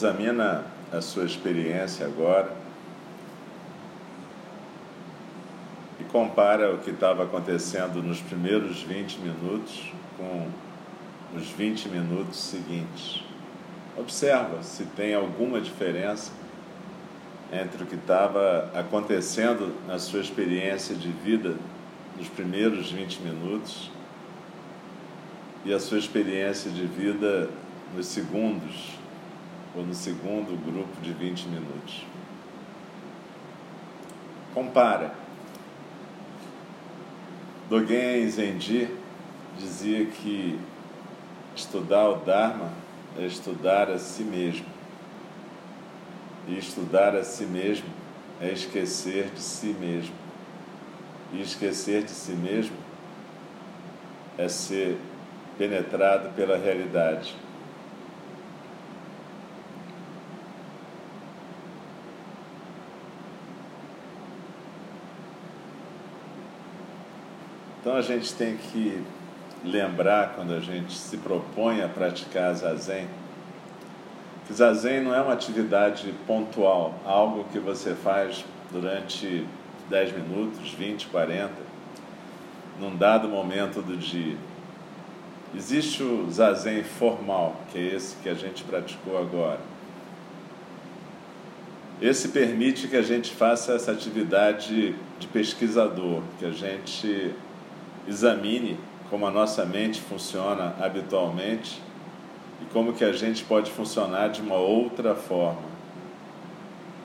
Examina a sua experiência agora e compara o que estava acontecendo nos primeiros 20 minutos com os 20 minutos seguintes. Observa se tem alguma diferença entre o que estava acontecendo na sua experiência de vida nos primeiros 20 minutos e a sua experiência de vida nos segundos ou no segundo grupo de 20 minutos. Compara. Dogen Zenji dizia que estudar o Dharma é estudar a si mesmo. E estudar a si mesmo é esquecer de si mesmo. E esquecer de si mesmo é ser penetrado pela realidade. Então a gente tem que lembrar quando a gente se propõe a praticar zazen, que zazen não é uma atividade pontual, algo que você faz durante 10 minutos, 20, 40, num dado momento do dia. Existe o zazen formal, que é esse que a gente praticou agora. Esse permite que a gente faça essa atividade de pesquisador, que a gente examine como a nossa mente funciona habitualmente e como que a gente pode funcionar de uma outra forma.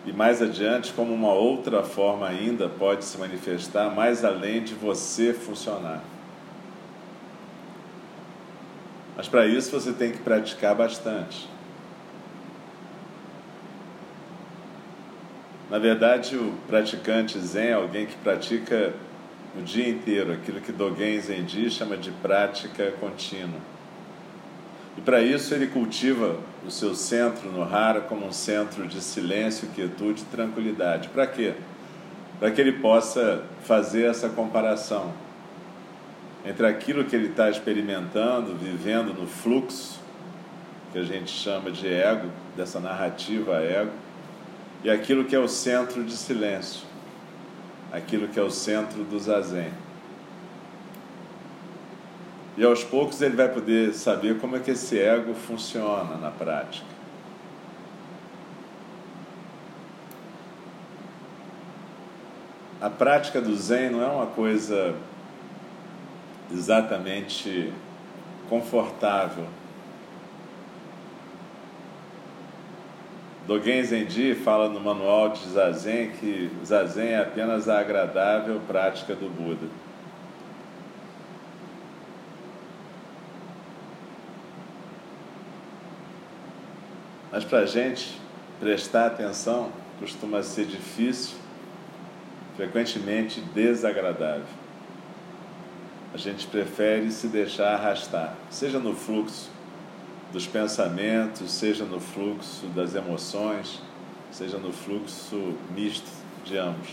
E mais adiante, como uma outra forma ainda pode se manifestar mais além de você funcionar. Mas para isso você tem que praticar bastante. Na verdade, o praticante Zen é alguém que pratica o dia inteiro, aquilo que Dogen Zenji chama de prática contínua. E para isso ele cultiva o seu centro no Hara como um centro de silêncio, quietude e tranquilidade. Para quê? Para que ele possa fazer essa comparação entre aquilo que ele está experimentando, vivendo no fluxo, que a gente chama de ego, dessa narrativa ego, e aquilo que é o centro de silêncio aquilo que é o centro do zazen. E aos poucos ele vai poder saber como é que esse ego funciona na prática. A prática do Zen não é uma coisa exatamente confortável Dogen Zenji fala no manual de Zazen que Zazen é apenas a agradável prática do Buda. Mas para a gente prestar atenção costuma ser difícil, frequentemente desagradável. A gente prefere se deixar arrastar, seja no fluxo dos pensamentos, seja no fluxo das emoções, seja no fluxo misto de ambos.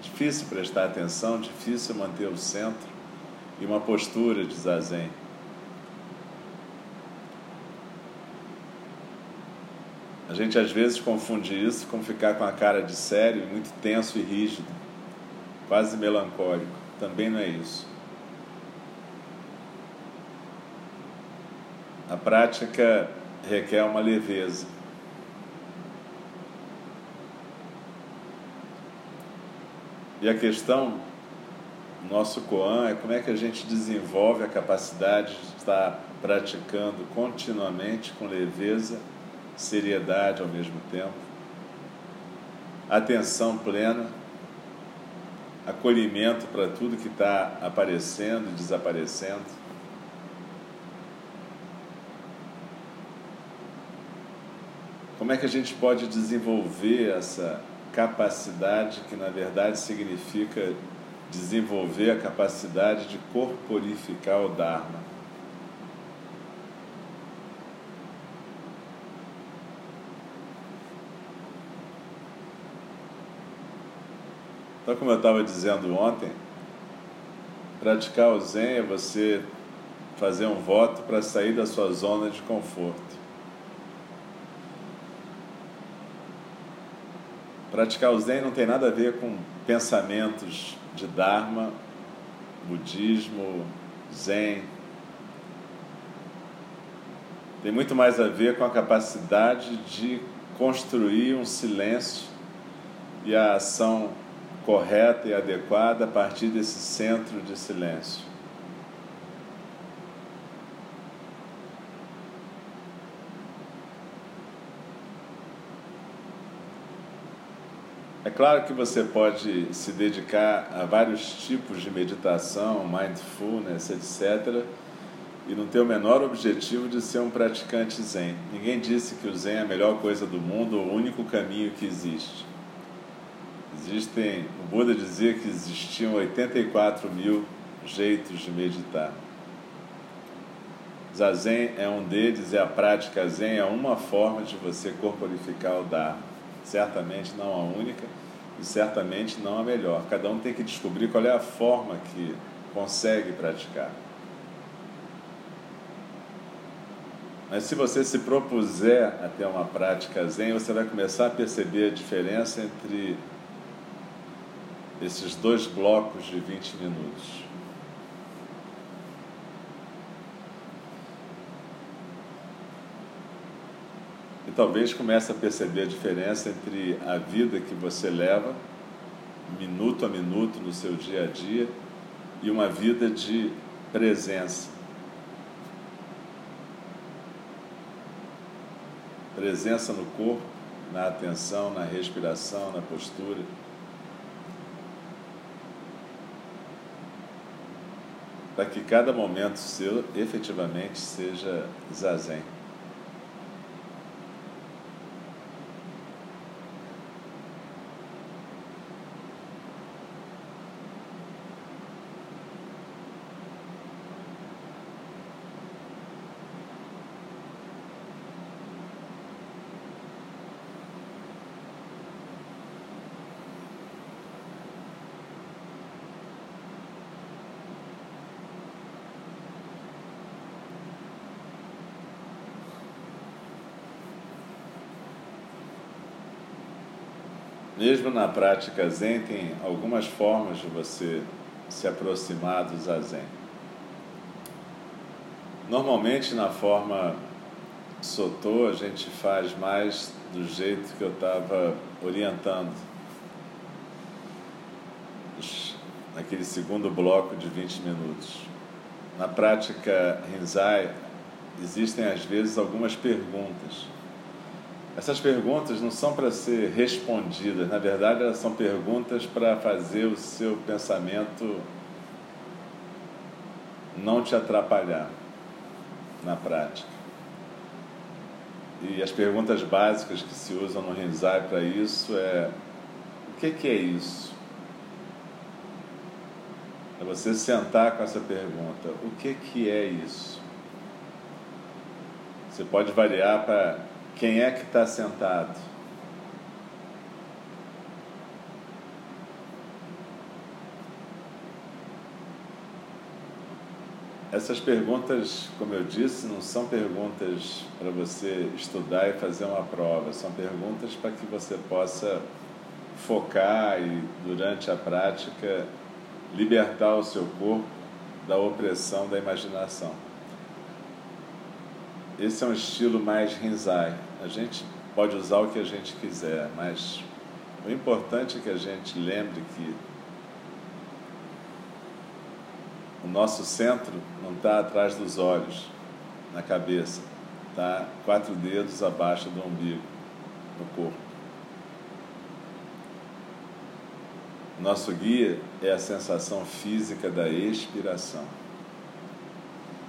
Difícil prestar atenção, difícil manter o centro e uma postura de zazen. A gente às vezes confunde isso com ficar com a cara de sério, muito tenso e rígido, quase melancólico. Também não é isso. A prática requer uma leveza. E a questão, nosso Koan, é como é que a gente desenvolve a capacidade de estar praticando continuamente com leveza, seriedade ao mesmo tempo, atenção plena, acolhimento para tudo que está aparecendo e desaparecendo Como é que a gente pode desenvolver essa capacidade que na verdade significa desenvolver a capacidade de corporificar o Dharma? Então, como eu estava dizendo ontem, praticar o Zen é você fazer um voto para sair da sua zona de conforto Praticar o Zen não tem nada a ver com pensamentos de Dharma, budismo, Zen. Tem muito mais a ver com a capacidade de construir um silêncio e a ação correta e adequada a partir desse centro de silêncio. É claro que você pode se dedicar a vários tipos de meditação, mindfulness, etc., e não ter o menor objetivo de ser um praticante zen. Ninguém disse que o zen é a melhor coisa do mundo ou o único caminho que existe. Existem, o Buda dizia que existiam 84 mil jeitos de meditar. Zazen é um deles e a prática zen é uma forma de você corporificar o Dharma. Certamente não a única e certamente não a melhor. Cada um tem que descobrir qual é a forma que consegue praticar. Mas se você se propuser a ter uma prática zen, você vai começar a perceber a diferença entre esses dois blocos de 20 minutos. E talvez comece a perceber a diferença entre a vida que você leva, minuto a minuto no seu dia a dia, e uma vida de presença. Presença no corpo, na atenção, na respiração, na postura. para que cada momento seu efetivamente seja zazen. Mesmo na prática Zen, tem algumas formas de você se aproximar do Zazen. Normalmente, na forma Sotô, a gente faz mais do jeito que eu estava orientando. Naquele segundo bloco de 20 minutos. Na prática Rinzai, existem às vezes algumas perguntas essas perguntas não são para ser respondidas, na verdade, elas são perguntas para fazer o seu pensamento não te atrapalhar na prática. E as perguntas básicas que se usam no Rinzai para isso é: o que, que é isso? É você sentar com essa pergunta: o que, que é isso? Você pode variar para quem é que está sentado? Essas perguntas, como eu disse, não são perguntas para você estudar e fazer uma prova, são perguntas para que você possa focar e, durante a prática, libertar o seu corpo da opressão da imaginação. Esse é um estilo mais rinzai, a gente pode usar o que a gente quiser, mas o importante é que a gente lembre que o nosso centro não está atrás dos olhos, na cabeça, está quatro dedos abaixo do umbigo, no corpo. Nosso guia é a sensação física da expiração.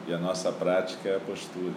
E a nossa prática é a postura.